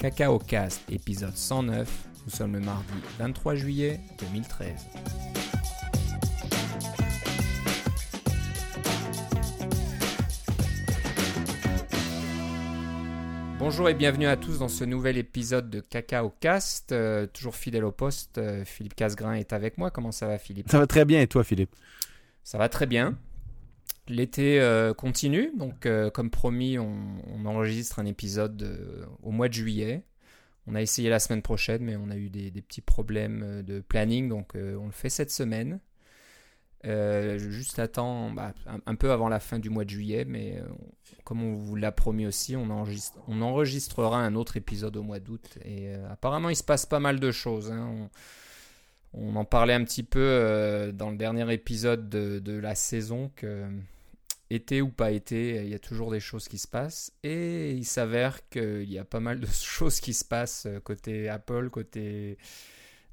Cacao Cast, épisode 109. Nous sommes le mardi 23 juillet 2013. Bonjour et bienvenue à tous dans ce nouvel épisode de Cacao Cast. Euh, toujours fidèle au poste, euh, Philippe Casgrain est avec moi. Comment ça va Philippe? Ça va très bien et toi Philippe? Ça va très bien. L'été euh, continue, donc comme promis, on, enregistre un épisode au mois de juillet. On a essayé la semaine prochaine, mais on a eu des, petits problèmes de planning, donc on le fait cette semaine. Euh, juste attends bah, un, peu avant la fin du mois de juillet, mais euh, comme on vous l'a promis aussi, on, on, enregistrera un autre épisode au mois d'août. Et euh, apparemment, il se passe pas mal de choses. Hein. On, en parlait un petit peu dans le dernier épisode de, de, la saison que été ou pas été, il y a toujours des choses qui se passent. Et il s'avère qu'il y a pas mal de choses qui se passent côté Apple, côté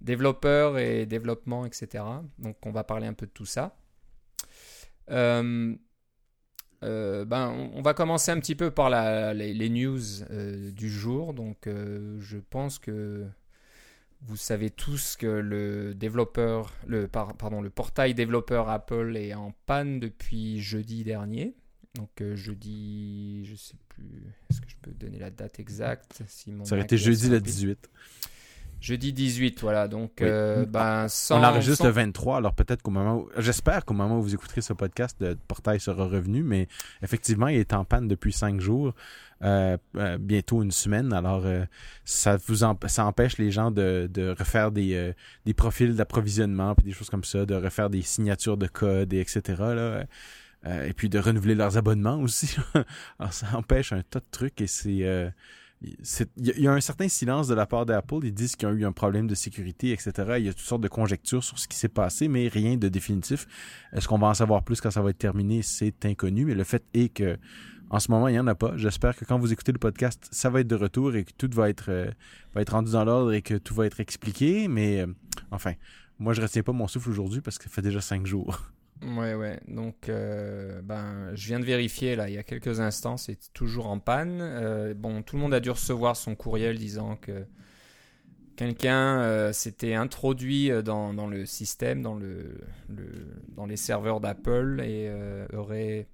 développeurs et développement, etc. Donc on va parler un peu de tout ça. Euh, euh, ben, on, va commencer un petit peu par les, news euh, du jour. Donc je pense que vous savez tous que le développeur, le, pardon, le portail développeur Apple est en panne depuis jeudi dernier. Donc jeudi, je sais plus, est-ce que je peux donner la date exacte si Ça aurait été jeudi le 18. Jeudi 18, voilà. Donc, euh, ben, On enregistre le 23, alors peut-être qu'au moment où... J'espère qu'au moment où vous écouterez ce podcast, le portail sera revenu, mais effectivement, il est en panne depuis cinq jours, euh, euh, bientôt une semaine. Alors, ça vous ça empêche les gens de, de refaire des, des profils d'approvisionnement, puis des choses comme ça, de refaire des signatures de code, et etc. Là. et puis de renouveler leurs abonnements aussi. alors, ça empêche un tas de trucs et c'est il y a un certain silence de la part d'Apple. Ils disent qu'il y a eu un problème de sécurité, etc. Il y a toutes sortes de conjectures sur ce qui s'est passé, mais rien de définitif. Est-ce qu'on va en savoir plus quand ça va être terminé? C'est inconnu, mais le fait est que en ce moment, il n'y en a pas. J'espère que quand vous écoutez le podcast, ça va être de retour et que tout va être, euh, rendu dans l'ordre et que tout va être expliqué. Mais euh, enfin, moi, je retiens pas mon souffle aujourd'hui parce que ça fait déjà cinq jours. Ouais, ouais. Donc, euh, ben, je viens de vérifier là, il y a quelques instants, c'est toujours en panne. Euh, bon, tout le monde a dû recevoir son courriel disant que quelqu'un euh, s'était introduit dans, dans, le système, dans, le, le dans les serveurs d'Apple et aurait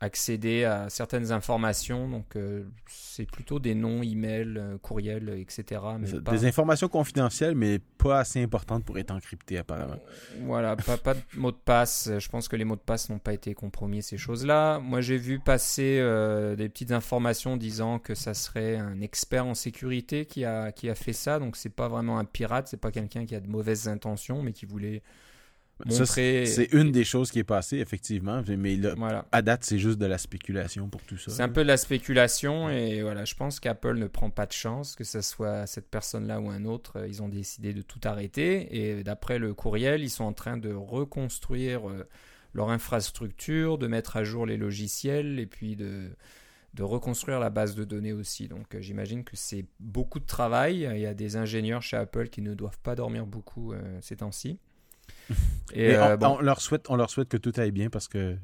accéder à certaines informations. Donc, euh, c'est plutôt des noms, emails, euh, courriels, etc. Des informations confidentielles, mais pas assez importantes pour être encryptées, apparemment. Voilà, pas, pas de mots de passe. Je pense que les mots de passe n'ont pas été compromis, ces choses-là. Moi, j'ai vu passer euh, des petites informations disant que ça serait un expert en sécurité qui a, qui a fait ça. Donc, c'est pas vraiment un pirate, c'est pas quelqu'un qui a de mauvaises intentions, mais qui voulait c'est une des choses qui est passée, effectivement. Mais à date, c'est juste de la spéculation pour tout ça. C'est un peu de la spéculation et voilà, je pense qu'Apple ne prend pas de chance, que ce soit cette personne-là ou un autre. Ils ont décidé de tout arrêter et d'après le courriel, ils sont en train de reconstruire euh, leur infrastructure, de mettre à jour les logiciels et puis de, de reconstruire la base de données aussi. Donc euh, j'imagine que c'est beaucoup de travail. Il y a des ingénieurs chez Apple qui ne doivent pas dormir beaucoup euh, ces temps-ci. Et, euh, on, leur souhaite, on leur souhaite que tout aille bien parce que,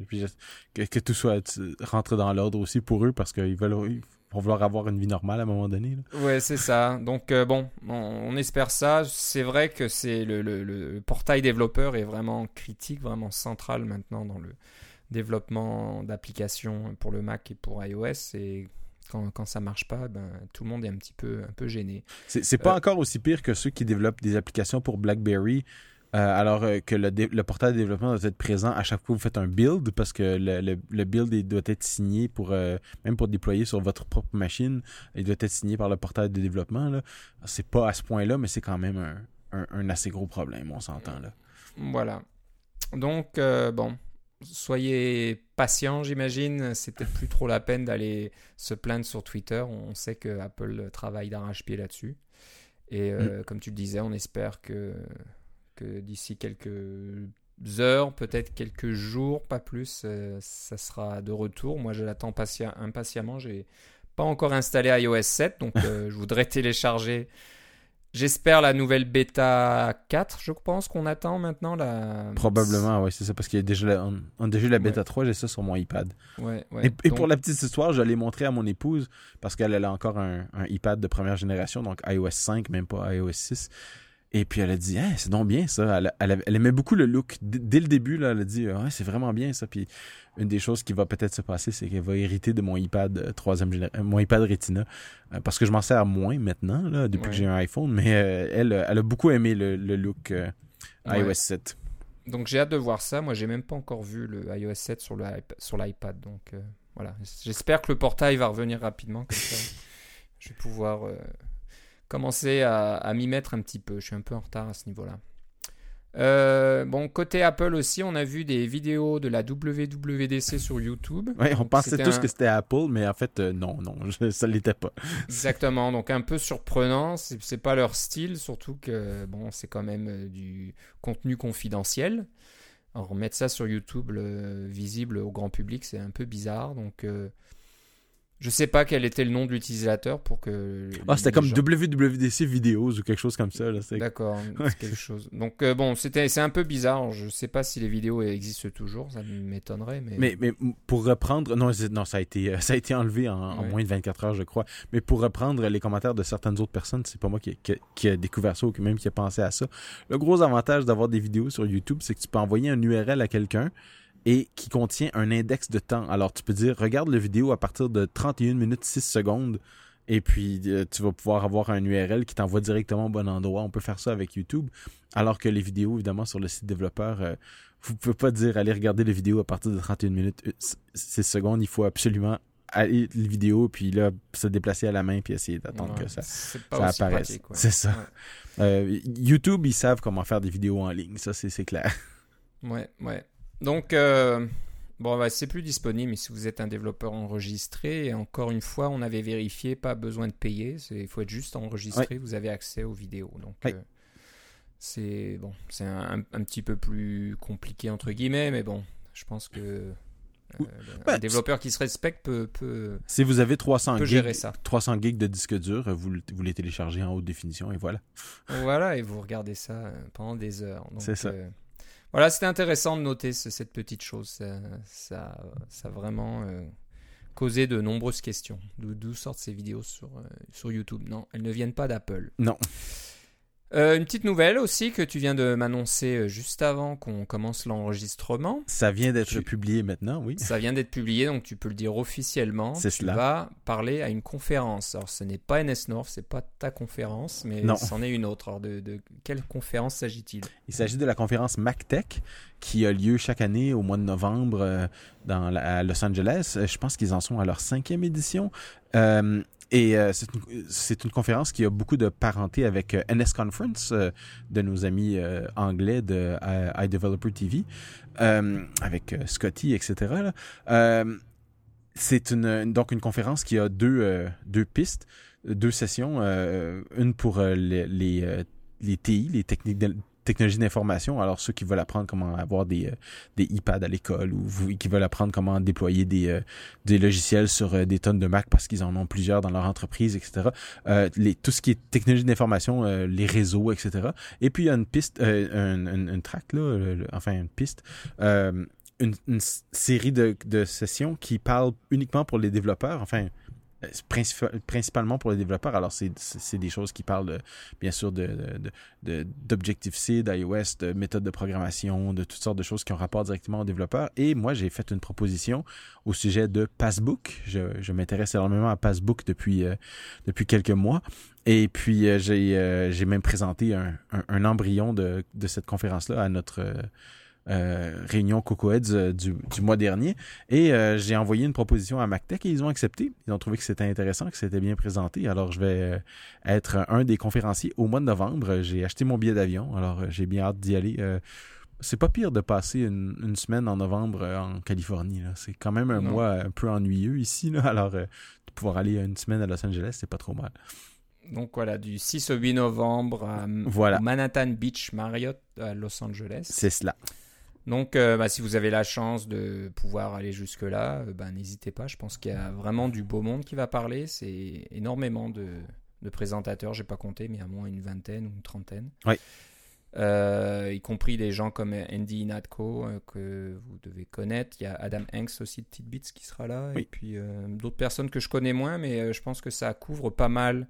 que, tout soit rentré dans l'ordre aussi pour eux parce qu'ils veulent vont vouloir avoir une vie normale à un moment donné. Ouais, c'est ça. Donc euh, bon, on, espère ça. C'est vrai que c'est le, le, portail développeur est vraiment critique, vraiment central maintenant dans le développement d'applications pour le Mac et pour iOS. Et quand, quand ça marche pas, ben, tout le monde est un petit peu, un peu gêné. C'est pas euh, encore aussi pire que ceux qui développent des applications pour BlackBerry euh, alors euh, que le, le, portail de développement doit être présent à chaque fois que vous faites un build, parce que le, le, build doit être signé pour euh, même pour déployer sur votre propre machine, il doit être signé par le portail de développement. C'est pas à ce point-là, mais c'est quand même un, un, assez gros problème, on s'entend là. Voilà. Donc, bon, soyez patient, j'imagine. C'est peut-être plus trop la peine d'aller se plaindre sur Twitter. On sait que Apple travaille d'arrache-pied là-dessus. Et mm. comme tu le disais, on espère que que d'ici quelques heures, peut-être quelques jours, pas plus, euh, ça sera de retour. Moi, je l'attends impatiemment. J'ai pas encore installé iOS 7, donc euh, je voudrais télécharger J'espère la nouvelle bêta 4, je pense qu'on attend maintenant. La... Probablement, oui, c'est ça, parce qu'il y a déjà la, on, on a déjà la bêta 3, j'ai ça sur mon iPad. Ouais, ouais. Et, et Donc, pour la petite histoire, je l'ai montré à mon épouse parce qu'elle elle a encore un, un iPad de première génération, donc iOS 5, même pas iOS 6. Et puis elle a dit, Hein, c'est donc bien ça. Elle, elle, elle aimait beaucoup le look. D- dès le début, là, elle a dit, ouais, c'est vraiment bien ça. Puis une des choses qui va peut-être se passer, c'est qu'elle va hériter de mon iPad euh, troisième génération, mon iPad Retina, euh, parce que je m'en sers moins maintenant, là, depuis Ouais. que j'ai un iPhone. Mais euh, elle, elle a beaucoup aimé le, le look euh, Ouais. iOS 7. donc j'ai hâte de voir ça. Moi, j'ai même pas encore vu le iOS 7 sur l'iPad. Donc euh, voilà. J'espère que le portail va revenir rapidement. Comme ça, je vais pouvoir euh, commencer à, à m'y mettre un petit peu. Je suis un peu en retard à ce niveau-là. Euh, bon, côté Apple aussi, on a vu des vidéos de la WWDC sur YouTube. Ouais, on Donc, pensait tous un- que c'était Apple, mais en fait, euh, non, non, je- ça l'était pas. Exactement, donc un peu surprenant, c'est pas leur style, surtout que bon, c'est quand même euh, du contenu confidentiel. Alors mettre ça sur YouTube le- visible au grand public, c'est un peu bizarre, donc je sais pas quel était le nom de l'utilisateur pour que. Ah, c'était comme gens- WWDC Videos ou quelque chose comme ça. D'accord, Ouais. c'est quelque chose. Donc euh, bon, c'était c'est un peu bizarre. Je sais pas si les vidéos existent toujours, ça m'étonnerait, mais. Mais, mais pour reprendre, non, non ça, a été, euh, ça a été enlevé en, moins de 24 heures, je crois. Mais pour reprendre les commentaires de certaines autres personnes, c'est pas moi qui, qui, qui a découvert ça ou qui même qui a pensé à ça. Le gros avantage d'avoir des vidéos sur YouTube, c'est que tu peux envoyer un URL à quelqu'un et qui contient un index de temps. Alors tu peux dire, regarde la vidéo à partir de 31 minutes 6 secondes. Et puis, euh, tu vas pouvoir avoir un URL qui t'envoie directement au bon endroit. On peut faire ça avec YouTube. Alors que les vidéos, évidemment, sur le site développeur, euh, vous pouvez pas dire allez regarder la vidéo à partir de 31 minutes euh, 6 secondes. Il faut absolument aller la vidéo, puis là, se déplacer à la main, puis essayer d'attendre Ouais, que ça, apparaisse. C'est ça. Ouais. Euh, YouTube, ils savent comment faire des vidéos en ligne. Ça, c'est c'est clair. Ouais, ouais. Donc, euh, bon, bah, c'est plus disponible, mais si vous êtes un développeur enregistré, et encore une fois, on avait vérifié, pas besoin de payer, il faut être juste enregistré, vous avez accès aux vidéos. Donc, euh, c'est bon, c'est un, un- un petit peu plus compliqué, entre guillemets, mais bon, je pense que euh, Bah, un développeur qui se respecte peut, peut, Si vous avez 300 peut gigs, gérer ça. 300 gigs de disque dur, vous, vous les téléchargez en haute définition et voilà. Voilà, et vous regardez ça pendant des heures. C'est ça. euh, voilà, c'était intéressant de noter ce- cette petite chose. Ça, a vraiment euh, causé de nombreuses questions. D'où d'où sortent ces vidéos sur, euh, sur YouTube? Non, elles ne viennent pas d'Apple. Non. Euh, une petite nouvelle aussi que tu viens de m'annoncer euh, juste avant qu'on commence l'enregistrement. Ça vient d'être Tu- publié maintenant, oui. Ça vient d'être publié, donc tu peux le dire officiellement. C'est tu cela. vas parler à une conférence. Alors, ce n'est pas NS North, c'est pas ta conférence, mais c'en est une autre. Alors, de, de quelle conférence s'agit-il? Il s'agit de la conférence MacTech qui a lieu chaque année au mois de novembre euh, dans la- à Los Angeles. Je pense qu'ils en sont à leur cinquième édition. Euh, et euh, c'est une, une conférence qui a beaucoup de parenté avec euh, NS Conference euh, de nos amis euh, anglais de euh, iDeveloper TV, avec Scotty, etc. c'est une, donc une conférence qui a deux, deux pistes, deux sessions, une pour les, les, les TI, les techniques technologies d'information. Alors ceux qui veulent apprendre comment avoir des, euh, iPads à l'école ou qui veulent apprendre comment déployer des, euh, logiciels sur euh, des tonnes de Mac parce qu'ils en ont plusieurs dans leur entreprise, etc. Tout ce qui est technologie d'information, les réseaux, etc. Et puis il y a une piste, une, une, enfin une piste, une, série de, de sessions qui parlent uniquement pour les développeurs, enfin principalement pour les développeurs. Alors c'est des choses qui parlent de- bien sûr de de- d'Objective-C, d'iOS, de méthodes de programmation, de toutes sortes de choses qui ont rapport directement aux développeurs. Et moi j'ai fait une proposition au sujet de Passbook. Je, je m'intéresse énormément à Passbook depuis euh, depuis quelques mois. Et puis euh, j'ai euh, j'ai même présenté un, un, un embryon de, de cette conférence-là à notre euh, réunion CocoEds euh, du, du mois dernier. Et euh, j'ai envoyé une proposition à MacTech et ils ont accepté. Ils ont trouvé que c'était intéressant, que c'était bien présenté. Alors je vais être un des conférenciers au mois de novembre. J'ai acheté mon billet d'avion, alors j'ai bien hâte d'y aller. Euh, c'est pas pire de passer une, une semaine en novembre en Californie. C'est quand même un Non. mois un peu ennuyeux ici. Là. Alors de pouvoir aller une semaine à Los Angeles, c'est pas trop mal. Donc voilà, du 6 au 8 novembre à Voilà. Manhattan Beach Marriott à Los Angeles. C'est cela. Donc euh, bah, si vous avez la chance de pouvoir aller jusque-là, euh, bah, n'hésitez pas. Je pense qu'il y a vraiment du beau monde qui va parler. C'est énormément de, de présentateurs, j'ai pas compté, mais à moins une vingtaine ou une trentaine. Oui. Euh, y compris des gens comme Andy Natko euh, que vous devez connaître. Il y a Adam Hanks aussi de Tidbits qui sera là. Oui. Et puis d'autres personnes que je connais moins, mais je pense que ça couvre pas mal,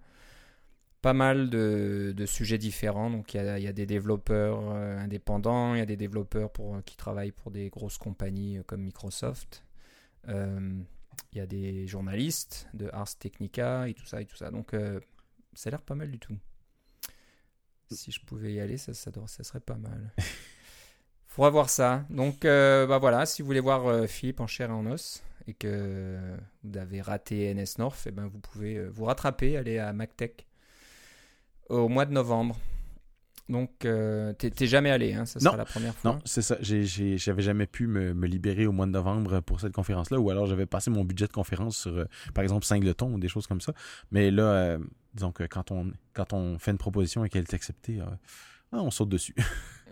pas mal de, de sujets différents. Donc il y a, il y a des développeurs euh, indépendants, il y a des développeurs pour, qui travaillent pour des grosses compagnies euh, comme Microsoft. Euh, il y a des journalistes de Ars Technica et tout ça et tout ça. Donc euh, ça a l'air pas mal du tout. Si je pouvais y aller, ça, ça, serait pas mal. Faudra voir ça. Donc euh, bah voilà, si vous voulez voir euh, Philippe en chair et en os et que vous avez raté NS North, eh ben vous pouvez euh, vous rattraper, aller à MacTech au mois de novembre. Donc euh, t'es jamais allé, hein, ça sera Non. la première fois. Non, c'est ça. J'avais jamais pu me, me libérer au mois de novembre pour cette conférence-là, ou alors j'avais passé mon budget de conférence sur, euh, par exemple, Singleton ou des choses comme ça. Mais là, euh, disons que quand on, quand on fait une proposition et qu'elle est acceptée, euh, ah, on saute dessus.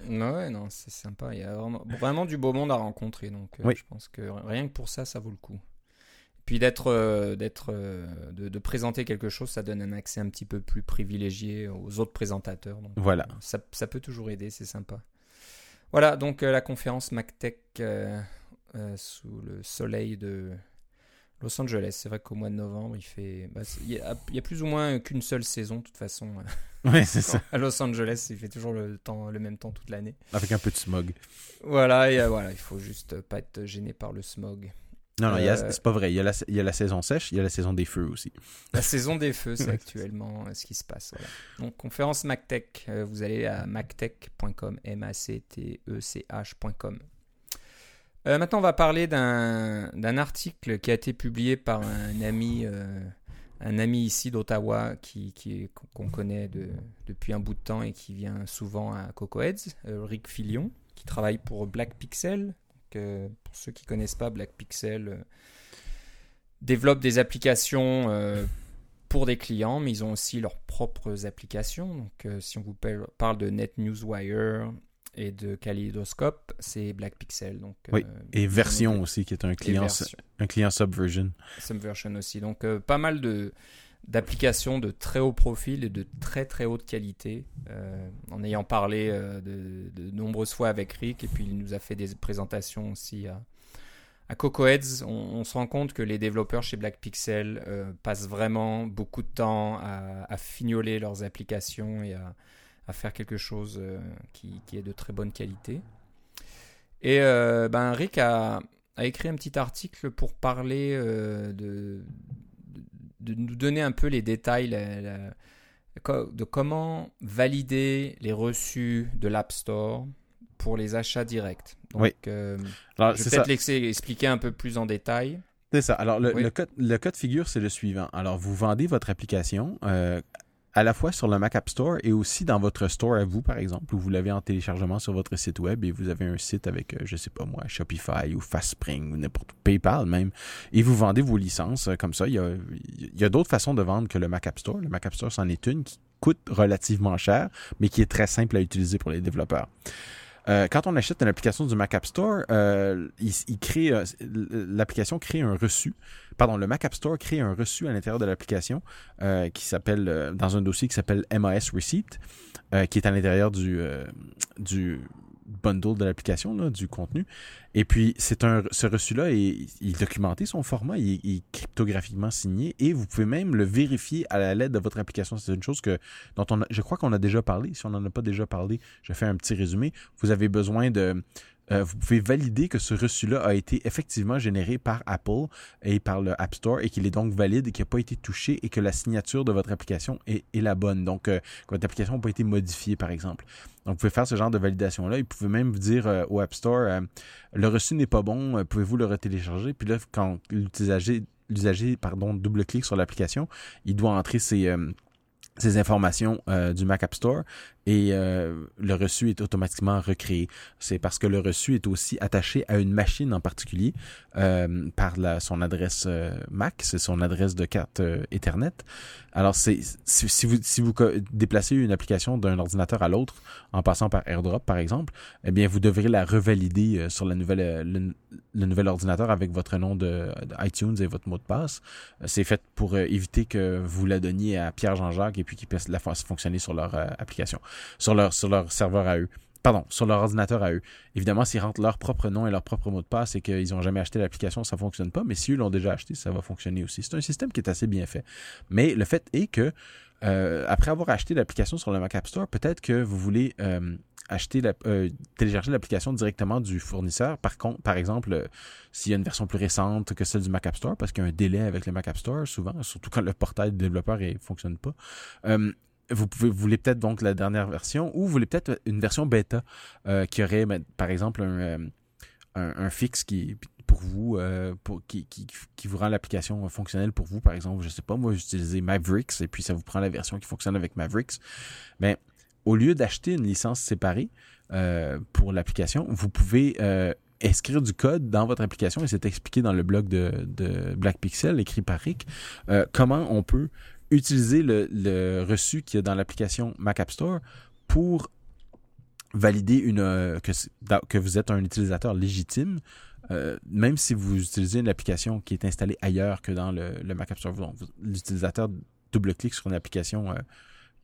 Ouais, non, c'est sympa. Il y a vraiment, vraiment du beau monde à rencontrer. Donc, Oui. je pense que rien que pour ça, ça vaut le coup. Puis d'être, euh, d'être, euh, de, de présenter quelque chose, ça donne un accès un petit peu plus privilégié aux autres présentateurs. Donc, Voilà. ça, ça peut toujours aider, c'est sympa. Voilà, donc euh, la conférence MacTech euh, euh, sous le soleil de Los Angeles. C'est vrai qu'au mois de novembre, il fait, bah, il y, a, il y a plus ou moins qu'une seule saison, de toute façon. Oui, c'est ça. À Los Angeles, il fait toujours le temps, le même temps toute l'année. Avec un peu de smog. Voilà, et, euh, voilà, il faut juste pas être gêné par le smog. Non, non, Euh, c'est pas vrai. Il y, a la, il y a la saison sèche, il y a la saison des feux aussi. La saison des feux, c'est actuellement euh, ce qui se passe. Voilà. Donc, conférence MacTech, euh, vous allez à mactech.com, M-A-C-T-E-C-H.com. Euh, maintenant, on va parler d'un article qui a été publié par un ami, euh, un ami ici d'Ottawa qui, qu'on connaît de- depuis un bout de temps et qui vient souvent à Coco Heads, euh, Rick Filion, qui travaille pour Black Pixel. Euh, pour ceux qui connaissent pas, Black Pixel euh, développe des applications euh, pour des clients, mais ils ont aussi leurs propres applications. Donc, euh, si on vous par- parle de NetNewsWire et de Kaleidoscope, c'est Black Pixel. Donc, Oui, Et Version aussi, qui est un client, un client Subversion. Subversion aussi. Donc pas mal de d'applications de très haut profil et de très très haute qualité. Euh, en ayant parlé euh, de, nombreuses fois avec Rick et puis il nous a fait des présentations aussi à, à Coco Heads, on, se rend compte que les développeurs chez Black Pixel euh, passent vraiment beaucoup de temps à, fignoler leurs applications et à, faire quelque chose euh, qui, est de très bonne qualité. Et ben Rick a, écrit un petit article pour parler de, de, nous donner un peu les détails la- la- co- de comment valider les reçus de l'App Store pour les achats directs. Donc, Oui. euh, Alors, je vais peut-être laisser expliquer un peu plus en détail. C'est ça. Alors, le, Oui. le, cas, le cas de figure, c'est le suivant. Alors, vous vendez votre application euh, à la fois sur le Mac App Store et aussi dans votre store à vous, par exemple, où vous l'avez en téléchargement sur votre site web et vous avez un site avec, euh, je sais pas moi, Shopify ou FastSpring ou n'importe PayPal même, et vous vendez vos licences euh, comme ça. Il y a, il y a d'autres façons de vendre que le Mac App Store. Le Mac App Store, c'en est une qui coûte relativement cher, mais qui est très simple à utiliser pour les développeurs. Euh, quand on achète une application du Mac App Store, euh, il, crée euh, l'application crée un reçu. Pardon, le Mac App Store crée un reçu à l'intérieur de l'application qui s'appelle dans un dossier qui s'appelle MAS Receipt, qui est à l'intérieur du du bundle de l'application, du contenu. Et puis, c'est un, ce reçu-là, il, il est documenté, son format, il, est- est cryptographiquement signé, et vous pouvez même le vérifier à la l'aide de votre application. C'est une chose que, dont on je crois qu'on a déjà parlé. Si on n'en a pas déjà parlé, je fais un petit résumé. Vous avez besoin de... euh, vous pouvez valider que ce reçu-là a été effectivement généré par Apple et par le App Store et qu'il est donc valide et qu'il n'a pas été touché et que la signature de votre application est, la bonne. Donc, euh, votre application n'a pas été modifiée, par exemple. Donc, vous pouvez faire ce genre de validation-là. Vous pouvez même vous dire euh, au App Store, le reçu n'est pas bon, pouvez-vous le retélécharger? Puis là, quand l'usager, double-clique sur l'application, il doit entrer ses, ces informations du Mac App Store et euh, le reçu est automatiquement recréé. C'est parce que le reçu est aussi attaché à une machine en particulier euh, par la, son adresse euh, Mac, c'est son adresse de carte Ethernet. Alors c'est si, vous si vous déplacez une application d'un ordinateur à l'autre en passant par AirDrop par exemple, eh bien vous devrez la revalider sur la nouvelle le, nouvel ordinateur avec votre nom de, iTunes et votre mot de passe. C'est fait pour éviter que vous la donniez à Pierre Jean-Jacques et puis qu'il puisse la fasse fonctionner sur leur application sur leur, serveur à eux. Pardon, sur leur ordinateur à eux. Évidemment, s'ils rentrent leur propre nom et leur propre mot de passe et qu'ils n'ont jamais acheté l'application, ça ne fonctionne pas. Mais si eux l'ont déjà acheté, ça va fonctionner aussi. C'est un système qui est assez bien fait. Mais le fait est que, euh, après avoir acheté l'application sur le Mac App Store, peut-être que vous voulez euh, euh, télécharger l'application directement du fournisseur. Par contre, par exemple, s'il y a une version plus récente que celle du Mac App Store, parce qu'il y a un délai avec le Mac App Store, souvent, surtout quand le portail du développeur ne fonctionne pas vous voulez peut-être donc la dernière version ou vous voulez peut-être une version bêta euh, qui aurait par exemple un, euh, un, fixe qui pour vous euh, qui, qui, vous rend l'application fonctionnelle pour vous. Par exemple je sais pas moi j'utilisais Mavericks et puis ça vous prend la version qui fonctionne avec Mavericks. Mais au lieu d'acheter une licence séparée pour l'application vous pouvez inscrire du code dans votre application et c'est expliqué dans le blog de, de Black Pixel écrit par Rick comment on peut utiliser le, reçu qu'il y a dans l'application Mac App Store pour valider une, euh, que, que vous êtes un utilisateur légitime, euh, même si vous utilisez une application qui est installée ailleurs que dans le, Mac App Store. L'utilisateur double-clique sur une application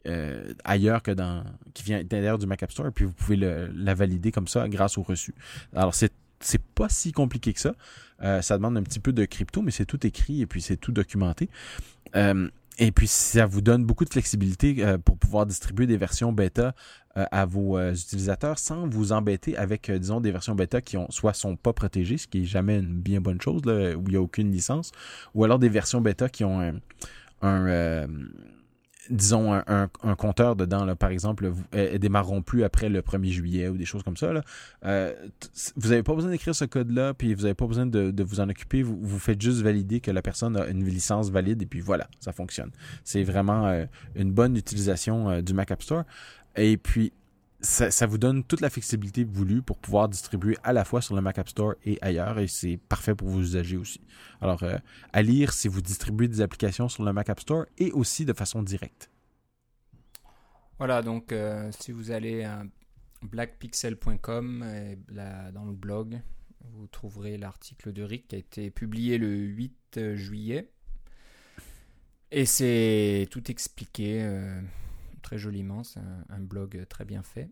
euh, ailleurs que dans qui vient d'intérieur du Mac App Store, puis vous pouvez la valider comme ça grâce au reçu. Alors c'est c'est pas si compliqué que ça. ça demande un petit peu de crypto, mais c'est tout écrit et puis c'est tout documenté. Et puis, ça vous donne beaucoup de flexibilité euh, pour pouvoir distribuer des versions bêta euh, à vos euh, utilisateurs sans vous embêter avec, disons, des versions bêta qui ont soit sont pas protégées, ce qui est jamais une bien bonne chose, là, où il n'y a aucune licence, ou alors des versions bêta qui ont un, un disons, un, compteur dedans, là, par exemple, vous, elles, démarreront plus après le 1er juillet ou des choses comme ça. Euh, vous n'avez pas besoin d'écrire ce code-là, puis vous n'avez pas besoin de, vous en occuper. Vous, faites juste valider que la personne a une licence valide, et puis voilà, ça fonctionne. C'est vraiment euh, une bonne utilisation euh, du Mac App Store. Et puis, ça, vous donne toute la flexibilité voulue pour pouvoir distribuer à la fois sur le Mac App Store et ailleurs, et c'est parfait pour vos usagers aussi. Alors, euh, à lire si vous distribuez des applications sur le Mac App Store et aussi de façon directe. Voilà, donc euh, si vous allez à blackpixel.com, dans le blog, vous trouverez l'article de Rick qui a été publié le 8 juillet. Et c'est tout expliqué. Euh, très joliment. C'est un, blog très bien fait.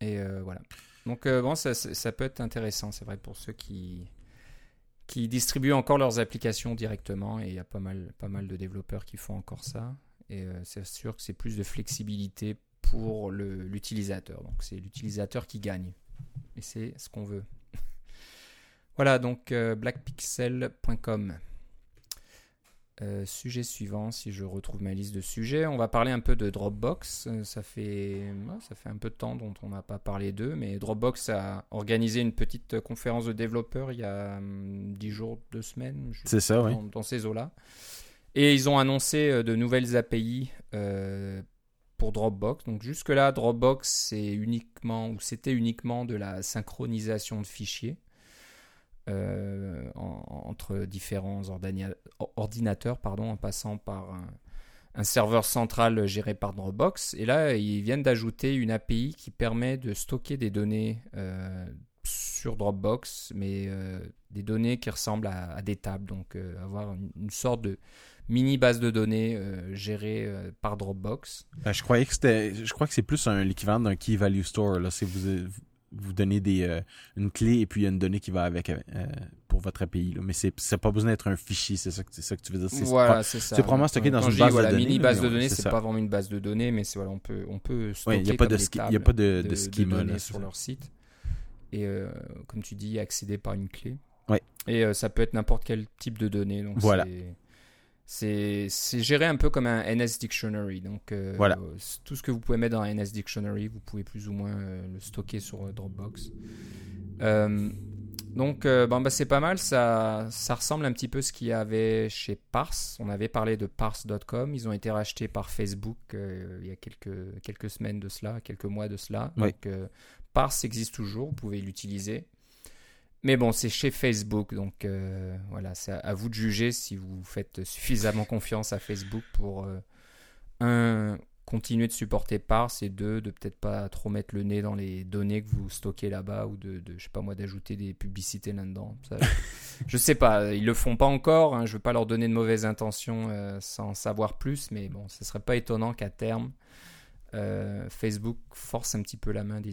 Et euh, voilà. Donc euh, bon, ça, ça, peut être intéressant, c'est vrai, pour ceux qui, qui distribuent encore leurs applications directement. Et il y a pas mal, pas mal de développeurs qui font encore ça. Et euh, c'est sûr que c'est plus de flexibilité pour l'utilisateur. Donc c'est l'utilisateur qui gagne. Et c'est ce qu'on veut. voilà, donc blackpixel.com. Euh, sujet suivant, si je retrouve ma liste de sujets, on va parler un peu de Dropbox. Euh, ça fait, ça fait un peu de temps dont on n'a pas parlé d'eux, mais Dropbox a organisé une petite conférence de développeurs il y a 10 hum, jours, 2 semaines. C'est ça, oui. Dans, ces eaux-là. Et ils ont annoncé euh, de nouvelles API pour Dropbox. Donc jusque-là, Dropbox, c'est uniquement, ou c'était uniquement de la synchronisation de fichiers. Euh, entre différents ordinateurs, pardon, en passant par un, serveur central géré par Dropbox. Et là, ils viennent d'ajouter une API qui permet de stocker des données euh, sur Dropbox, mais euh, des données qui ressemblent à, des tables. Donc, avoir une, sorte de mini base de données gérée par Dropbox. je croyais que je crois que c'est plus l'équivalent d'un key value store. Là, vous vous donnez des, euh, une clé et puis il y a une donnée qui va avec euh, pour votre API. Là. Mais c'est, c'est pas besoin d'être un fichier, c'est ça, c'est ça que tu veux dire. C'est, voilà, c'est ça. C'est probablement stocké dans une base voilà, de données. mini base de données, c'est, pas vraiment une base de données, mais c'est voilà, on peut, on peut stocker il n'y a pas de, il y a pas de, de, schema là, sur leur site. Et euh, comme tu dis, accéder par une clé. Ouais. Et ça peut être n'importe quel type de données. Donc voilà. C'est géré un peu comme un NS Dictionary. Donc, euh, Voilà. tout ce que vous pouvez mettre dans un NS Dictionary, vous pouvez plus ou moins euh, le stocker sur euh, Dropbox. Donc, bon, bah, c'est pas mal. Ça, ça ressemble un petit peu à ce qu'il y avait chez Parse. On avait parlé de Parse.com. Ils ont été rachetés par Facebook il y a quelques, quelques semaines de cela, quelques mois de cela. Oui. Donc, Parse existe toujours. Vous pouvez l'utiliser. Mais bon, c'est chez Facebook, donc euh, voilà, c'est à, vous de juger si vous faites suffisamment confiance à Facebook pour euh, un continuer de supporter Parse et deux de peut-être pas trop mettre le nez dans les données que vous stockez là-bas ou de, de je sais pas moi d'ajouter des publicités là-dedans. Je sais pas, ils le font pas encore. Hein, je veux pas leur donner de mauvaises intentions euh, sans savoir plus, mais bon, ce serait pas étonnant qu'à terme Facebook force un petit peu la main des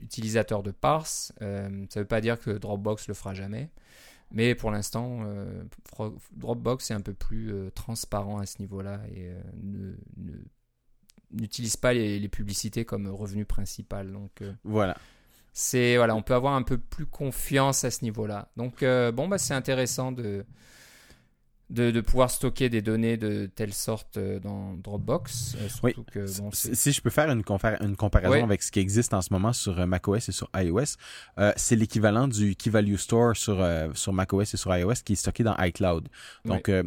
uti- utilisateurs de Parse. Euh, ça veut pas dire que Dropbox le fera jamais. Mais pour l'instant, euh, Dropbox est un peu plus euh, transparent à ce niveau-là et ne- ne- n'utilise pas les, les publicités comme revenu principal. Donc, Voilà. c'est voilà, on peut avoir un peu plus confiance à ce niveau-là. Donc bon bah c'est intéressant de, de de pouvoir stocker des données de telle sorte euh, dans Dropbox. euh, surtout que bon, c'est- Si je peux faire une, compar- une comparaison Oui. avec ce qui existe en ce moment sur euh, macOS et sur iOS, euh, c'est l'équivalent du Key Value Store sur, euh, sur macOS et sur iOS qui est stocké dans iCloud. Donc, euh,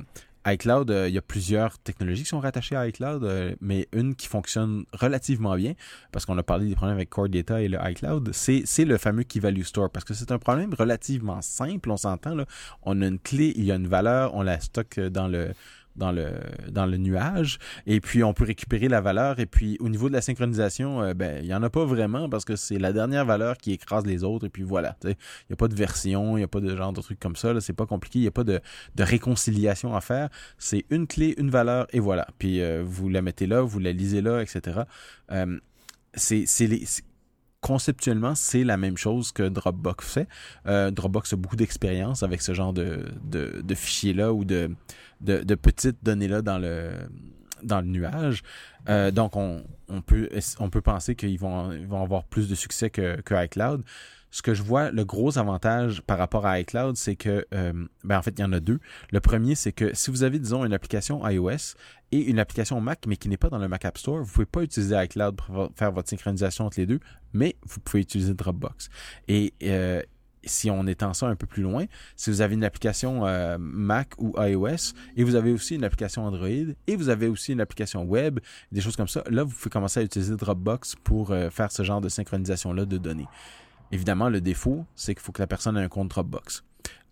iCloud, euh, il y a plusieurs technologies qui sont rattachées à iCloud, euh, mais une qui fonctionne relativement bien, parce qu'on a parlé des problèmes avec Core Data et le iCloud, c'est le fameux Key Value Store, parce que c'est un problème relativement simple, on s'entend. là. On a une clé, il y a une valeur, on la stocke dans le dans le dans le nuage. Et puis on peut récupérer la valeur. Et puis au niveau de la synchronisation euh, ben il y en a pas vraiment parce que c'est la dernière valeur qui écrase les autres. Et puis voilà il y a pas de version il y a pas de genre de truc comme ça c'est pas compliqué. Il y a pas de, de réconciliation à faire. C'est une clé une valeur et voilà. Puis euh, vous la mettez là vous la lisez là etc Euh, c'est- conceptuellement, c'est la même chose que Dropbox fait. Euh, Dropbox a beaucoup d'expérience avec ce genre de, fichiers-là ou de, petites données-là dans le, dans le nuage. Euh, donc, on, on, peut, on peut penser qu'ils vont, avoir plus de succès que iCloud. Ce que je vois, le gros avantage par rapport à iCloud, c'est que, euh, ben en fait, il y en a deux. Le premier, c'est que si vous avez, disons, une application iOS et une application Mac, mais qui n'est pas dans le Mac App Store, vous pouvez pas utiliser iCloud pour faire votre synchronisation entre les deux, mais vous pouvez utiliser Dropbox. Et euh, si on étend ça un peu plus loin, si vous avez une application euh, Mac ou iOS et vous avez aussi une application Android et vous avez aussi une application web, des choses comme ça, là, vous pouvez commencer à utiliser Dropbox pour faire ce genre de synchronisation-là de données. Évidemment, le défaut, c'est qu'il faut que la personne ait un compte Dropbox.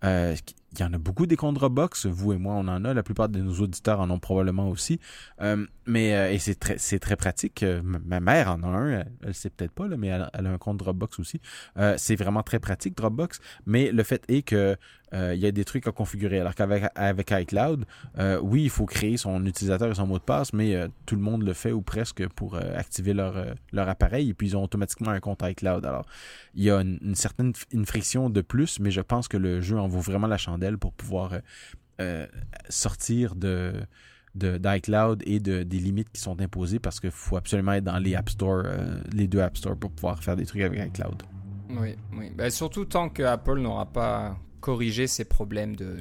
Euh, il y en a beaucoup des comptes Dropbox, vous et moi on en a, la plupart de nos auditeurs en ont probablement aussi. Euh, mais euh, et c'est très c'est très pratique. Euh, ma- mère en a un, elle, elle sait peut-être pas là, mais elle, a un compte Dropbox aussi. C'est vraiment très pratique Dropbox, mais le fait est que il y a des trucs à configurer. Alors qu'avec avec iCloud, oui, il faut créer son utilisateur et son mot de passe, mais tout le monde le fait ou presque pour activer leur leur appareil et puis ils ont automatiquement un compte iCloud. Alors il y a une, une certaine une friction de plus, mais je pense que le jeu en vaut vraiment la chandelle pour pouvoir euh, euh, sortir de d'iCloud et de, des limites qui sont imposées parce qu'il faut absolument être dans les App Store, euh, les deux App Store pour pouvoir faire des trucs avec iCloud. Oui, oui. Bah, surtout tant que Apple n'aura pas corrigé ses problèmes de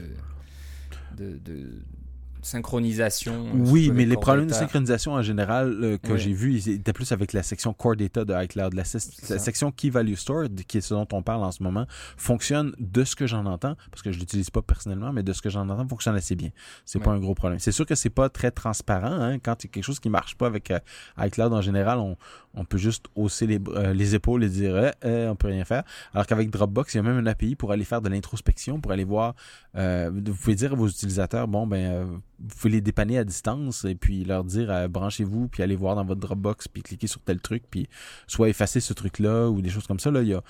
synchronisation. euh, Oui, mais les problèmes de synchronisation en général euh, que Oui. j'ai vu, ils étaient plus avec la section Core Data de iCloud. La, section Key Value Store, qui est ce dont on parle en ce moment, fonctionne de ce que j'en entends, parce que je l'utilise pas personnellement, mais de ce que j'en entends, fonctionne assez bien. C'est pas un gros problème. C'est sûr que c'est pas très transparent. Hein, quand il y a quelque chose qui marche pas avec euh, iCloud en général, on, on peut juste hausser les, euh, les épaules et dire eh, eh, on peut rien faire. Alors qu'avec Dropbox, il y a même un API pour aller faire de l'introspection, pour aller voir. euh, vous pouvez dire à vos utilisateurs bon ben euh, vous pouvez les dépanner à distance et puis leur dire euh, branchez-vous puis allez voir dans votre Dropbox puis cliquez sur tel truc puis soit effacer ce truc là ou des choses comme ça là il y a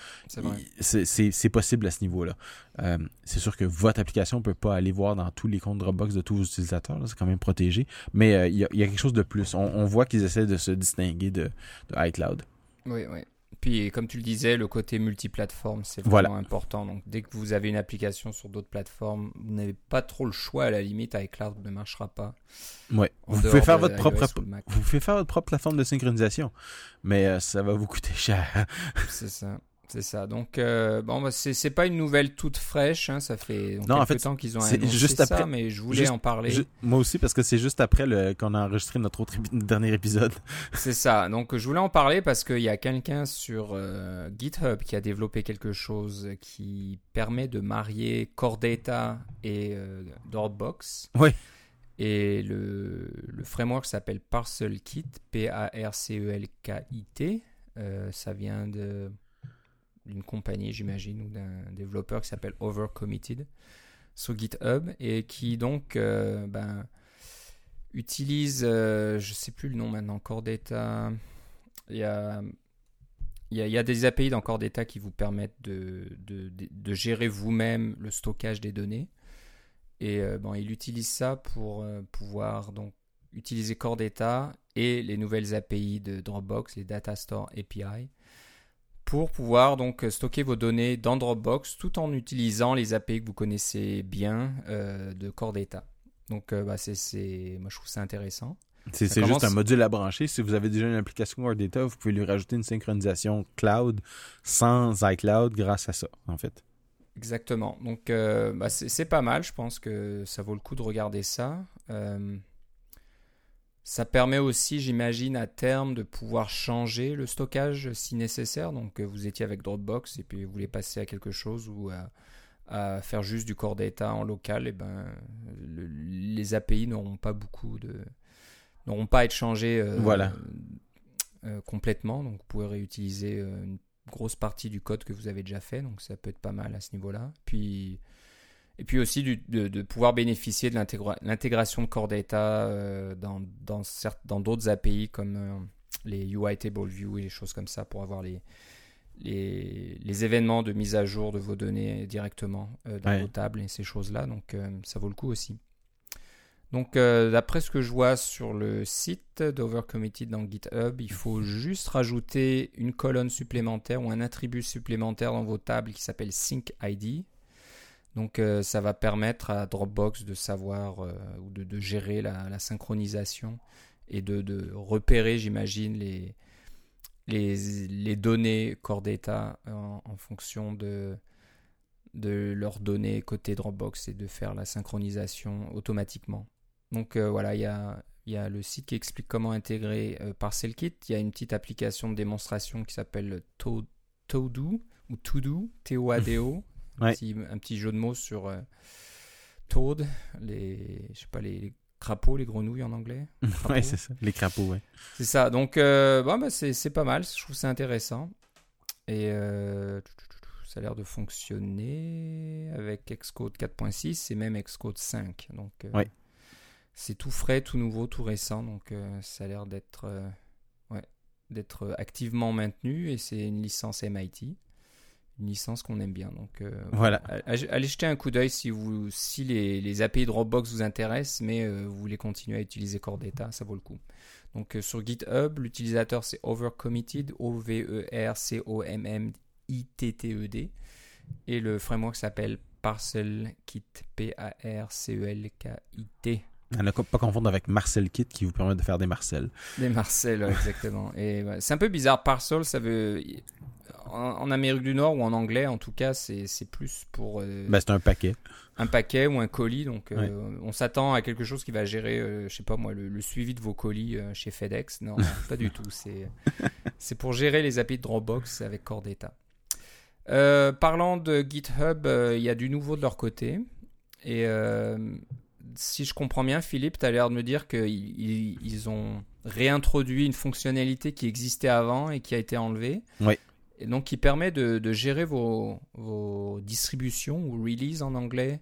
c'est possible à ce niveau là Euh, c'est sûr que votre application peut pas aller voir dans tous les comptes Dropbox de tous vos utilisateurs c'est quand même protégé mais euh, il y, a, il y a quelque chose de plus on, on voit qu'ils essaient de se distinguer de, de iCloud Oui, oui. Puis, comme tu le disais, le côté multiplateforme, c'est vraiment Voilà. important. Donc, dès que vous avez une application sur d'autres plateformes, vous n'avez pas trop le choix. À la limite, iCloud ne marchera pas. ouais en vous pouvez faire votre propre vous pouvez faire votre propre plateforme de synchronisation mais euh, ça va vous coûter cher C'est ça. C'est ça. Donc, euh, bon, bah, c'est pas une nouvelle toute fraîche. hein, Ça fait Non, en fait, temps qu'ils ont annoncé juste ça, après- mais je voulais juste- en parler. Moi aussi, parce que c'est juste après qu'on a enregistré notre autre dernier épisode. C'est ça. Donc, je voulais en parler parce qu'il y a quelqu'un sur euh, GitHub qui a développé quelque chose qui permet de marier Core Data et euh, Dropbox. Oui. Et le, le framework s'appelle ParcelKit, P-A-R-C-E-L-K-I-T. Euh, ça vient de d'une compagnie, j'imagine, ou d'un développeur qui s'appelle Overcommitted sur GitHub et qui donc euh, ben, utilise, euh, je sais plus le nom maintenant, Core Data. Il y a, il y a, il y a des API dans Core Data qui vous permettent de, de, de- gérer vous-même le stockage des données. Et euh, bon, il utilise ça pour euh, pouvoir donc utiliser Core Data et les nouvelles API de Dropbox, les Data Store API, pour pouvoir donc stocker vos données dans Dropbox tout en utilisant les API que vous connaissez bien euh, de Core Data. Donc, euh, bah, c'est, moi je trouve ça intéressant. C'est juste un module à brancher. Si vous avez déjà une application Core Data, vous pouvez lui rajouter une synchronisation cloud sans iCloud grâce à ça, en fait. Exactement. Donc, euh, bah, c'est pas mal. Je pense que ça vaut le coup de regarder ça. Ça permet aussi, j'imagine, à terme de pouvoir changer le stockage si nécessaire. Donc, euh, vous étiez avec Dropbox et puis vous voulez passer à quelque chose ou à, à faire juste du core data en local. Et ben, le- les API n'auront pas beaucoup de n'auront pas à être changés euh, Voilà. euh, complètement. Donc, vous pouvez réutiliser une grosse partie du code que vous avez déjà fait, donc ça peut être pas mal à ce niveau-là. Puis, et puis aussi du- de, de pouvoir bénéficier de l'intégra- l'intégration de Core Data euh, dans, dans, certes- dans d'autres API comme euh, les UI Table View et des choses comme ça pour avoir les, les, les événements de mise à jour de vos données directement euh, dans Ouais. vos tables et ces choses-là. Donc euh, ça vaut le coup aussi. Donc, d'après ce que je vois sur le site d'Overcommitted dans GitHub, il faut juste rajouter une colonne supplémentaire ou un attribut supplémentaire dans vos tables qui s'appelle SyncID. Donc, euh, ça va permettre à Dropbox de savoir euh, ou de, gérer la, synchronisation et de, repérer, j'imagine, les, données Core Data en, fonction de, leurs données côté Dropbox et de faire la synchronisation automatiquement. Donc euh, voilà, il y a, le site qui explique comment intégrer ParcelKit. Il y a une petite application de démonstration qui s'appelle To- Todo ou Todo, T-O-A-D-O. Ouais. un, petit, un petit jeu de mots sur euh, Toad, les, je sais pas, les, les crapauds, les grenouilles en anglais. ouais, c'est ça. Les crapauds, ouais. C'est ça. Donc, euh, bon, bah, c'est c'est pas mal. Je trouve ça intéressant. Et euh, ça a l'air de fonctionner avec Xcode 4.6 et même Xcode 5. Donc, euh, Ouais. c'est tout frais, tout nouveau, tout récent. Donc, euh, ça a l'air d'être ouais, d'être activement maintenu. Et c'est une licence MIT. Une licence qu'on aime bien. Donc, euh, Voilà. Allez jeter un coup d'œil si, vous, si les, les API Dropbox vous intéressent, mais euh, vous voulez continuer à utiliser Core Data, ça vaut le coup. Donc euh, sur GitHub, l'utilisateur c'est Overcommitted, O-V-E-R-C-O-M-M-I-T-T-E-D, et le framework s'appelle ParcelKit, P-A-R-C-E-L-K-I-T. À ne pas confondre avec Marcel Kit qui vous permet de faire des Marcel. Des Marcel, exactement. Et ouais, c'est un peu bizarre. Parcel, ça veut. En, Amérique du Nord ou en anglais, en tout cas, c'est plus pour euh, Ben, c'est un paquet. un paquet ou un colis. Donc, euh, on s'attend à quelque chose qui va gérer, euh, je sais pas moi, le, le suivi de vos colis euh, chez FedEx. Non, pas du tout. C'est pour gérer les API de Dropbox avec Core Data. Euh, parlant de GitHub, il y a du nouveau de leur côté. Et si je comprends bien, Philippe, tu as l'air de me dire qu'ils ils- ils ont réintroduit une fonctionnalité qui existait avant et qui a été enlevée. Oui. Et donc qui permet de, de gérer vos, vos distributions ou release en anglais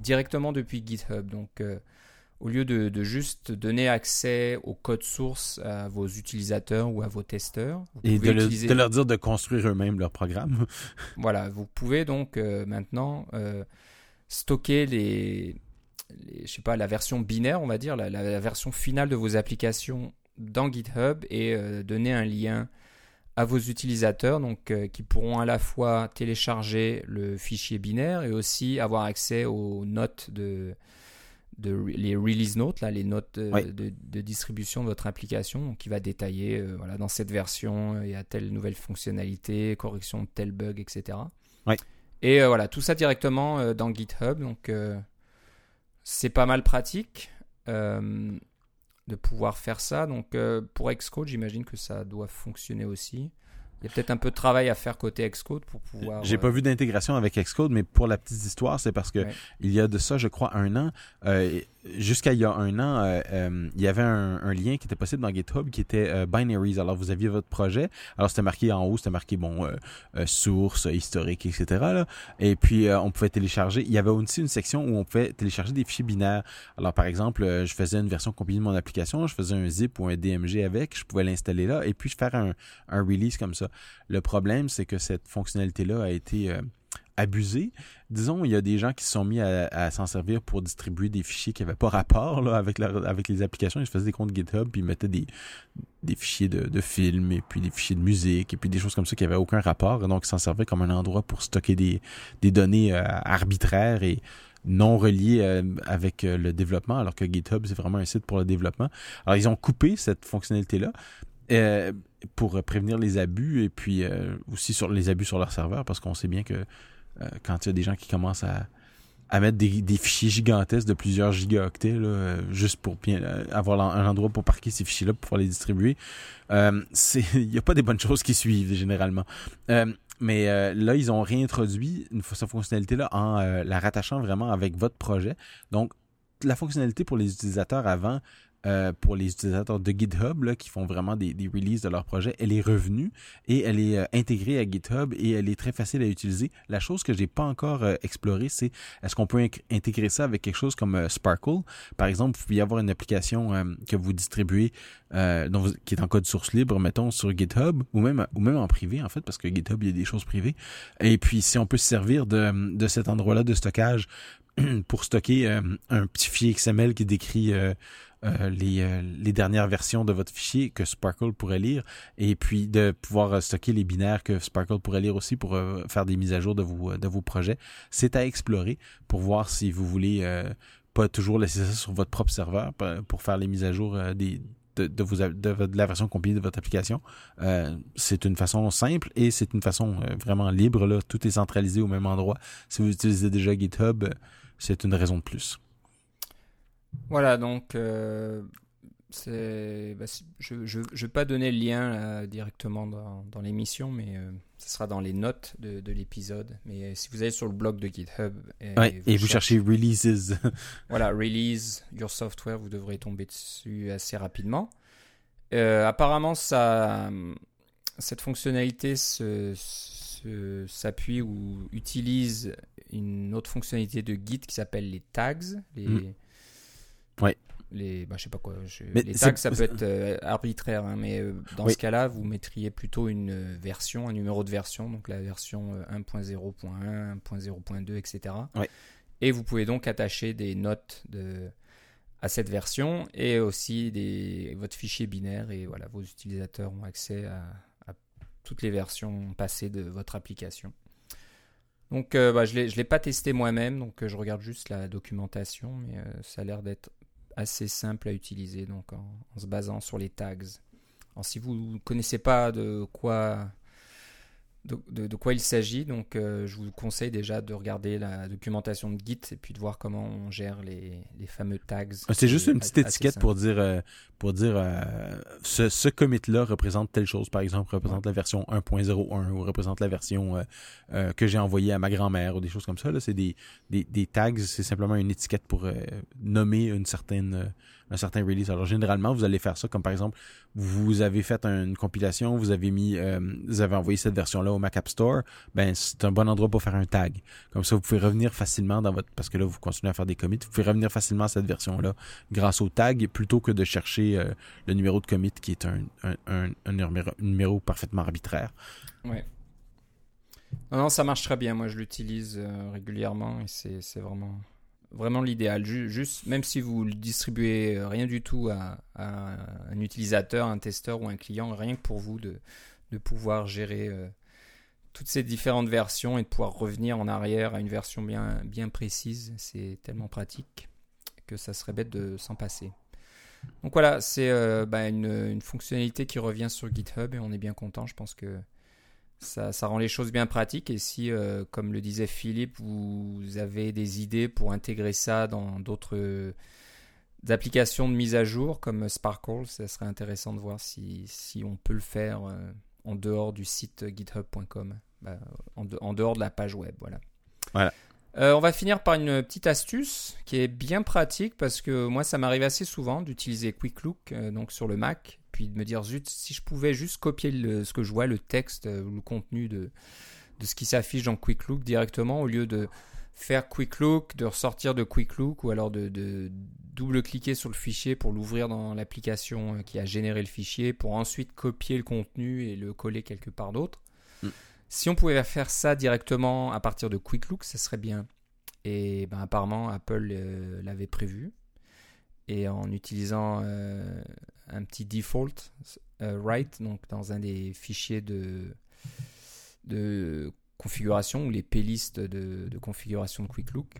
directement depuis GitHub. Donc euh, au lieu de, de juste donner accès au code source à vos utilisateurs ou à vos testeurs, Et de, le- utiliser- de leur dire de construire eux-mêmes leur programme. voilà, vous pouvez donc euh, maintenant euh, stocker les, les- je sais pas, la version binaire, on va dire, la, version finale de vos applications dans GitHub et donner un lien à vos utilisateurs, donc euh, qui pourront à la fois télécharger le fichier binaire et aussi avoir accès aux notes de de les release notes, là, les notes de, de, distribution de votre application, qui va détailler, voilà, dans cette version, il y a telle nouvelle fonctionnalité, correction de tel bug, etc. Et voilà, tout ça directement dans GitHub, donc c'est pas mal pratique de pouvoir faire ça. Donc pour Xcode, j'imagine que ça doit fonctionner aussi. Il y a peut-être un peu de travail à faire côté Xcode pour pouvoir. J'ai pas vu d'intégration avec Xcode, mais pour la petite histoire, c'est parce que il y a de ça, je crois, un an, euh, jusqu'à il y a un an, euh, euh, il y avait un, lien qui était possible dans GitHub qui était euh, binaries. Alors vous aviez votre projet, alors c'était marqué en haut, c'était marqué bon source, historique, etc. Et puis on pouvait télécharger. Il y avait aussi une section où on pouvait télécharger des fichiers binaires. Alors par exemple, je faisais une version compilée de mon application, je faisais un zip ou un DMG avec, je pouvais l'installer là et puis faire un, un release comme ça. Le problème, c'est que cette fonctionnalité-là a été abusé. Disons, il y a des gens qui se sont mis à, s'en servir pour distribuer des fichiers qui n'avaient pas rapport avec, les applications. Ils faisaient des comptes GitHub, puis ils mettaient des, fichiers de, films, et puis des fichiers de musique, et puis des choses comme ça qui n'avaient aucun rapport. Donc, ils s'en servaient comme un endroit pour stocker des, des données euh, arbitraires et non reliées euh, avec euh, le développement, alors que GitHub, c'est vraiment un site pour le développement. Alors, ils ont coupé cette fonctionnalité-là. pour prévenir les abus et puis aussi sur les abus sur leur serveur parce qu'on sait bien que euh, quand il y a des gens qui commencent à, mettre des, fichiers gigantesques de plusieurs gigaoctets, là, euh, juste pour euh, avoir un endroit pour parquer ces fichiers-là pour pouvoir les distribuer. Il n'y a pas des bonnes choses qui suivent généralement. mais là, ils ont réintroduit une, cette fonctionnalité-là en la rattachant vraiment avec votre projet. Donc, la fonctionnalité pour les utilisateurs avant, euh, pour les utilisateurs de GitHub là, qui font vraiment des, des, releases de leur projet. Elle est revenue et elle est euh, intégrée à GitHub et elle est très facile à utiliser. La chose que j'ai pas encore euh, explorée, c'est est-ce qu'on peut intégrer ça avec quelque chose comme Sparkle? Par exemple, vous pouvez avoir une application que vous distribuez qui est en code source libre, mettons, sur GitHub ou même, ou même en privé, en fait, parce que GitHub, il y a des choses privées. Et puis, si on peut se servir de, de cet endroit-là de stockage pour stocker un petit fichier XML qui décrit euh, euh, les, dernières versions de votre fichier que Sparkle pourrait lire et puis de pouvoir euh, stocker les binaires que Sparkle pourrait lire aussi pour faire des mises à jour de vos, de vos projets. C'est à explorer pour voir si vous voulez pas toujours laisser ça sur votre propre serveur pour faire les mises à jour de, de, la version compilée de votre application. c'est une façon simple et c'est une façon vraiment libre. Là. Tout est centralisé au même endroit. Si vous utilisez déjà GitHub, c'est une raison de plus. Voilà, donc euh, bah, je ne vais pas donner le lien directement dans, dans l'émission, mais euh, ce sera dans les notes de, de l'épisode. Mais euh, si vous allez sur le blog de GitHub et, vous, cherchez, Releases, voilà, Release Your Software, vous devrez tomber dessus assez rapidement. apparemment, ça, cette fonctionnalité s'appuie ou utilise une autre fonctionnalité de Git qui s'appelle les tags, les, mm. Ouais. Les, bah, je sais pas quoi. les tags, ça peut être euh, arbitraire, hein, mais euh, dans ce cas-là, vous mettriez plutôt une euh, version, un numéro de version, donc la version 1.0.1, 1.0.2, etc. Et vous pouvez donc attacher des notes de, à cette version et aussi des, votre fichier binaire et voilà, vos utilisateurs ont accès à, à toutes les versions passées de votre application. Donc bah, je ne l'ai pas testé moi-même, donc je regarde juste la documentation, mais ça a l'air d'être assez simple à utiliser donc en, se basant sur les tags. Alors, si vous ne connaissez pas de quoi de, quoi il s'agit. Donc, euh, je vous conseille déjà de regarder la documentation de Git et puis de voir comment on gère les, les fameux tags. Ah, c'est juste une petite étiquette pour dire, euh, pour dire euh, ce, ce commit-là représente telle chose. Par exemple, représente la version 1.01 ou représente la version que j'ai envoyée à ma grand-mère ou des choses comme ça. C'est des, des, des, tags, c'est simplement une étiquette pour nommer une certaine un certain release. Alors généralement, vous allez faire ça comme par exemple, vous avez fait une compilation, vous avez mis, euh, vous avez envoyé cette version-là au Mac App Store, ben c'est un bon endroit pour faire un tag. Comme ça, vous pouvez revenir facilement dans votre, parce que là vous continuez à faire des commits, vous pouvez revenir facilement à cette version-là grâce au tag plutôt que de chercher euh, le numéro de commit qui est un, numéro, parfaitement arbitraire. Ouais. Non, non, ça marche très bien. Moi, je l'utilise euh, régulièrement et c'est vraiment vraiment l'idéal. Juste, même si vous ne distribuez rien du tout à, un utilisateur, un testeur ou un client, rien que pour vous de, pouvoir gérer euh, toutes ces différentes versions et de pouvoir revenir en arrière à une version bien, précise, c'est tellement pratique que ça serait bête de s'en passer. Donc voilà, c'est euh, bah, une, fonctionnalité qui revient sur GitHub et on est bien content. Je pense que ça, ça rend les choses bien pratiques. Et si, euh, comme le disait Philippe, vous avez des idées pour intégrer ça dans d'autres applications de mise à jour comme Sparkle, ça serait intéressant de voir si, si on peut le faire en dehors du site github.com, bah, en, en, dehors de la page web. Voilà. Voilà. Euh, on va finir par une petite astuce qui est bien pratique parce que moi ça m'arrive assez souvent d'utiliser Quick Look euh, donc sur le Mac puis de me dire zut si je pouvais juste copier le, ce que je vois le texte euh, ou le contenu de, de ce qui s'affiche dans Quick Look directement au lieu de faire Quick Look, de ressortir de Quick Look ou alors de, de double-cliquer sur le fichier pour l'ouvrir dans l'application qui a généré le fichier pour ensuite copier le contenu et le coller quelque part d'autre. Mm. Si on pouvait faire ça directement à partir de Quick Look, ça serait bien. Et ben, apparemment, Apple euh, l'avait prévu. Et en utilisant euh, un petit default euh, write, donc dans un des fichiers de, de configuration ou les playlists de, de configuration de Quick Look,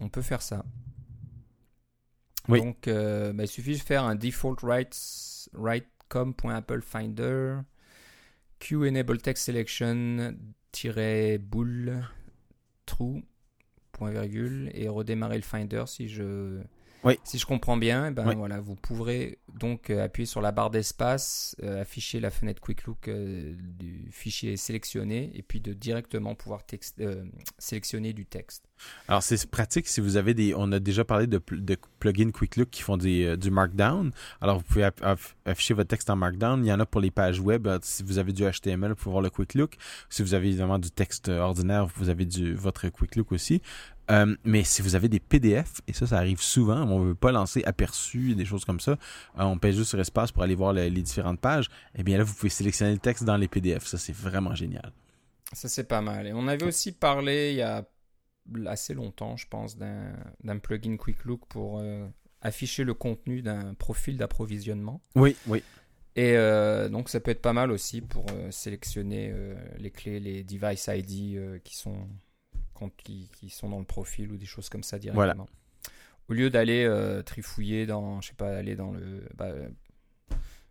on peut faire ça. Oui. Donc, ben, il suffit de faire un default write, write.com.applefinder Q enable text selection boule true point virgule et redémarrer le Finder si je oui. si je comprends bien. Ben Oui. voilà, vous pourrez donc euh, appuyer sur la barre d'espace, euh, afficher la fenêtre Quick Look euh, du fichier sélectionné et puis de directement pouvoir texte- euh, sélectionner du texte. Alors, c'est pratique si vous avez des. On a déjà parlé de, pl- de plugins Quick Look qui font euh, du Markdown. Alors, vous pouvez aff- aff- afficher votre texte en Markdown. Il y en a pour les pages web. Si vous avez du HTML, vous pouvez voir le Quick Look. Si vous avez évidemment du texte euh, ordinaire, vous avez votre Quick Look aussi. Euh, mais si vous avez des PDF, et ça, ça arrive souvent, on ne veut pas lancer aperçu, des choses comme ça, on pèse juste sur espace pour aller voir le- les différentes pages, eh bien là, vous pouvez sélectionner le texte dans les PDF. Ça, c'est vraiment génial. Ça, c'est pas mal. Et on avait aussi parlé il y a assez longtemps, je pense, d'un plugin Quick Look pour euh, afficher le contenu d'un profil d'approvisionnement. Oui, oui. Et euh, donc, ça peut être pas mal aussi pour euh, sélectionner les clés, les device ID qui, sont, quand- qui, qui sont dans le profil ou des choses comme ça directement. Au lieu d'aller trifouiller dans, je sais pas, aller dans le, bah,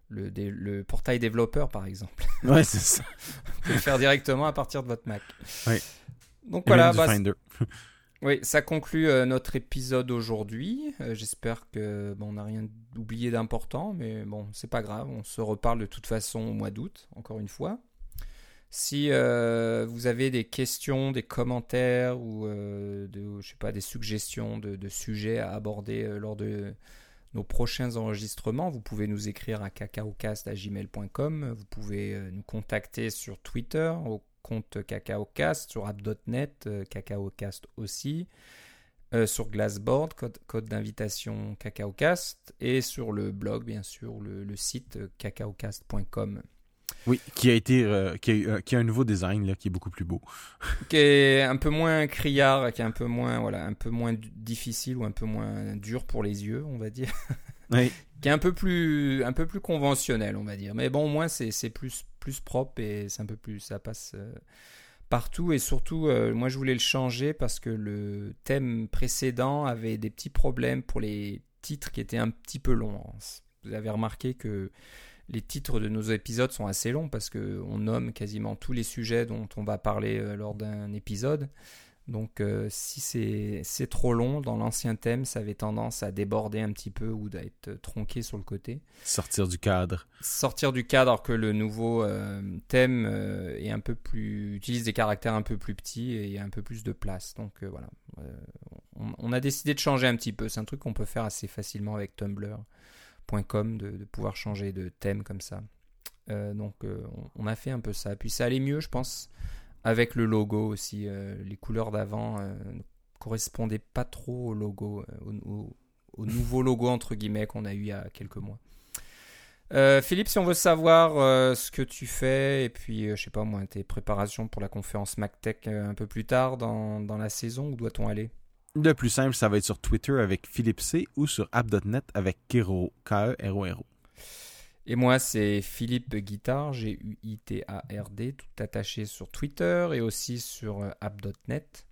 le, dé- le portail développeur, par exemple. Ouais, c'est ça. Vous pouvez le faire directement à partir de votre Mac. Oui. Donc Et voilà, bah, oui, ça conclut euh, notre épisode aujourd'hui. Euh, J'espère que bon, on n'a rien oublié d'important, mais bon, c'est pas grave. On se reparle de toute façon au mois d'août, encore une fois. Si euh, vous avez des questions, des commentaires ou de, je sais pas, des suggestions de, de sujets à aborder lors de nos prochains enregistrements, vous pouvez nous écrire à cacaocast.gmail.com. Vous pouvez nous contacter sur Twitter au compte cacaocast, sur app.net, euh, cacaocast aussi, euh, sur Glassboard, code, code d'invitation cacaocast, et sur le blog, bien sûr, le, le site euh, cacaocast.com. Oui, qui a été, euh, qui, a, eu- qui a un nouveau design là, qui est beaucoup plus beau. qui est un peu moins criard, qui est un peu moins, voilà, un peu moins difficile ou un peu moins dur pour les yeux, on va dire. Qui est un peu plus, conventionnel, on va dire. Mais bon, au moins c'est, plus, plus propre et c'est un peu plus, ça passe euh, partout et surtout, euh, moi je voulais le changer parce que le thème précédent avait des petits problèmes pour les titres qui étaient un petit peu longs. Vous avez remarqué que les titres de nos épisodes sont assez longs parce que on nomme quasiment tous les sujets dont on va parler euh, lors d'un épisode. Donc euh, si c'est trop long, dans l'ancien thème, ça avait tendance à déborder un petit peu ou d'être tronqué sur le côté. Sortir du cadre. Sortir du cadre alors que le nouveau euh, thème euh, est un peu plus utilise des caractères un peu plus petits et un peu plus de place. Donc voilà, on, on a décidé de changer un petit peu. C'est un truc qu'on peut faire assez facilement avec Tumblr.com de, de pouvoir changer de thème comme ça. Donc on, on a fait un peu ça. Puis ça allait mieux, je pense, avec le logo aussi. Euh, les couleurs d'avant euh, ne correspondaient pas trop au logo, euh, au, au- au nouveau logo entre guillemets qu'on a eu il y a quelques mois. Euh, Philippe, si on veut savoir euh, ce que tu fais et puis, euh, je sais pas moi, tes préparations pour la conférence MacTech un peu plus tard dans, dans la saison, où doit-on aller? Le plus simple, ça va être sur Twitter avec Philippe C ou sur app.net avec Kero, K-E-R-O-R-O. Et moi, c'est Philippe Guitard, G-U-I-T-A-R-D, tout attaché sur Twitter et aussi sur euh, app.net.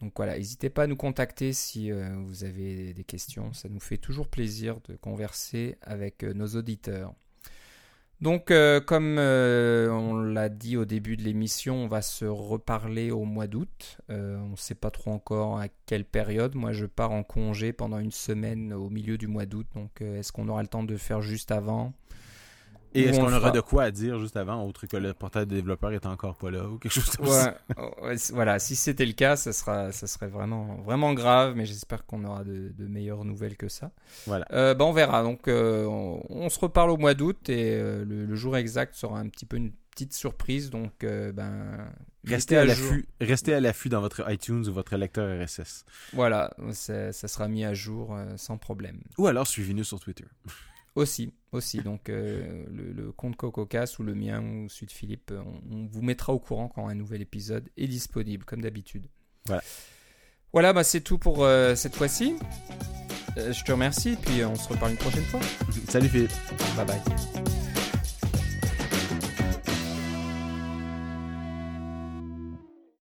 Donc voilà, n'hésitez pas à nous contacter si vous avez des questions. Ça nous fait toujours plaisir de converser avec nos auditeurs. Donc, euh, comme euh, on l'a dit au début de l'émission, on va se reparler au mois d'août. Euh, on ne sait pas trop encore à quelle période. Moi, je pars en congé pendant une semaine au milieu du mois d'août. Donc, est-ce qu'on aura le temps de faire juste avant? Et est-ce qu'on aura de quoi à dire juste avant, autre que le portail de développeur est encore pas là ou quelque chose comme ça? Ouais, voilà, si c'était le cas, ça, sera, ça serait vraiment, vraiment grave, mais j'espère qu'on aura de, meilleures nouvelles que ça. Voilà. Euh, bah, on verra. Donc, euh, on, se reparle au mois d'août et euh, le, jour exact sera un petit peu une petite surprise. Donc, ben. Restez à, l'affût, restez à l'affût dans votre iTunes ou votre lecteur RSS. Voilà, ça sera mis à jour sans problème. Ou alors suivez-nous sur Twitter. Aussi, aussi. Donc euh, le, compte CocoCast ou le mien ou celui de Philippe, on, vous mettra au courant quand un nouvel épisode est disponible, comme d'habitude. Voilà. Voilà, bah, c'est tout pour euh, cette fois-ci. Euh, je te remercie, puis on se reparle une prochaine fois. Salut Philippe. Bye bye.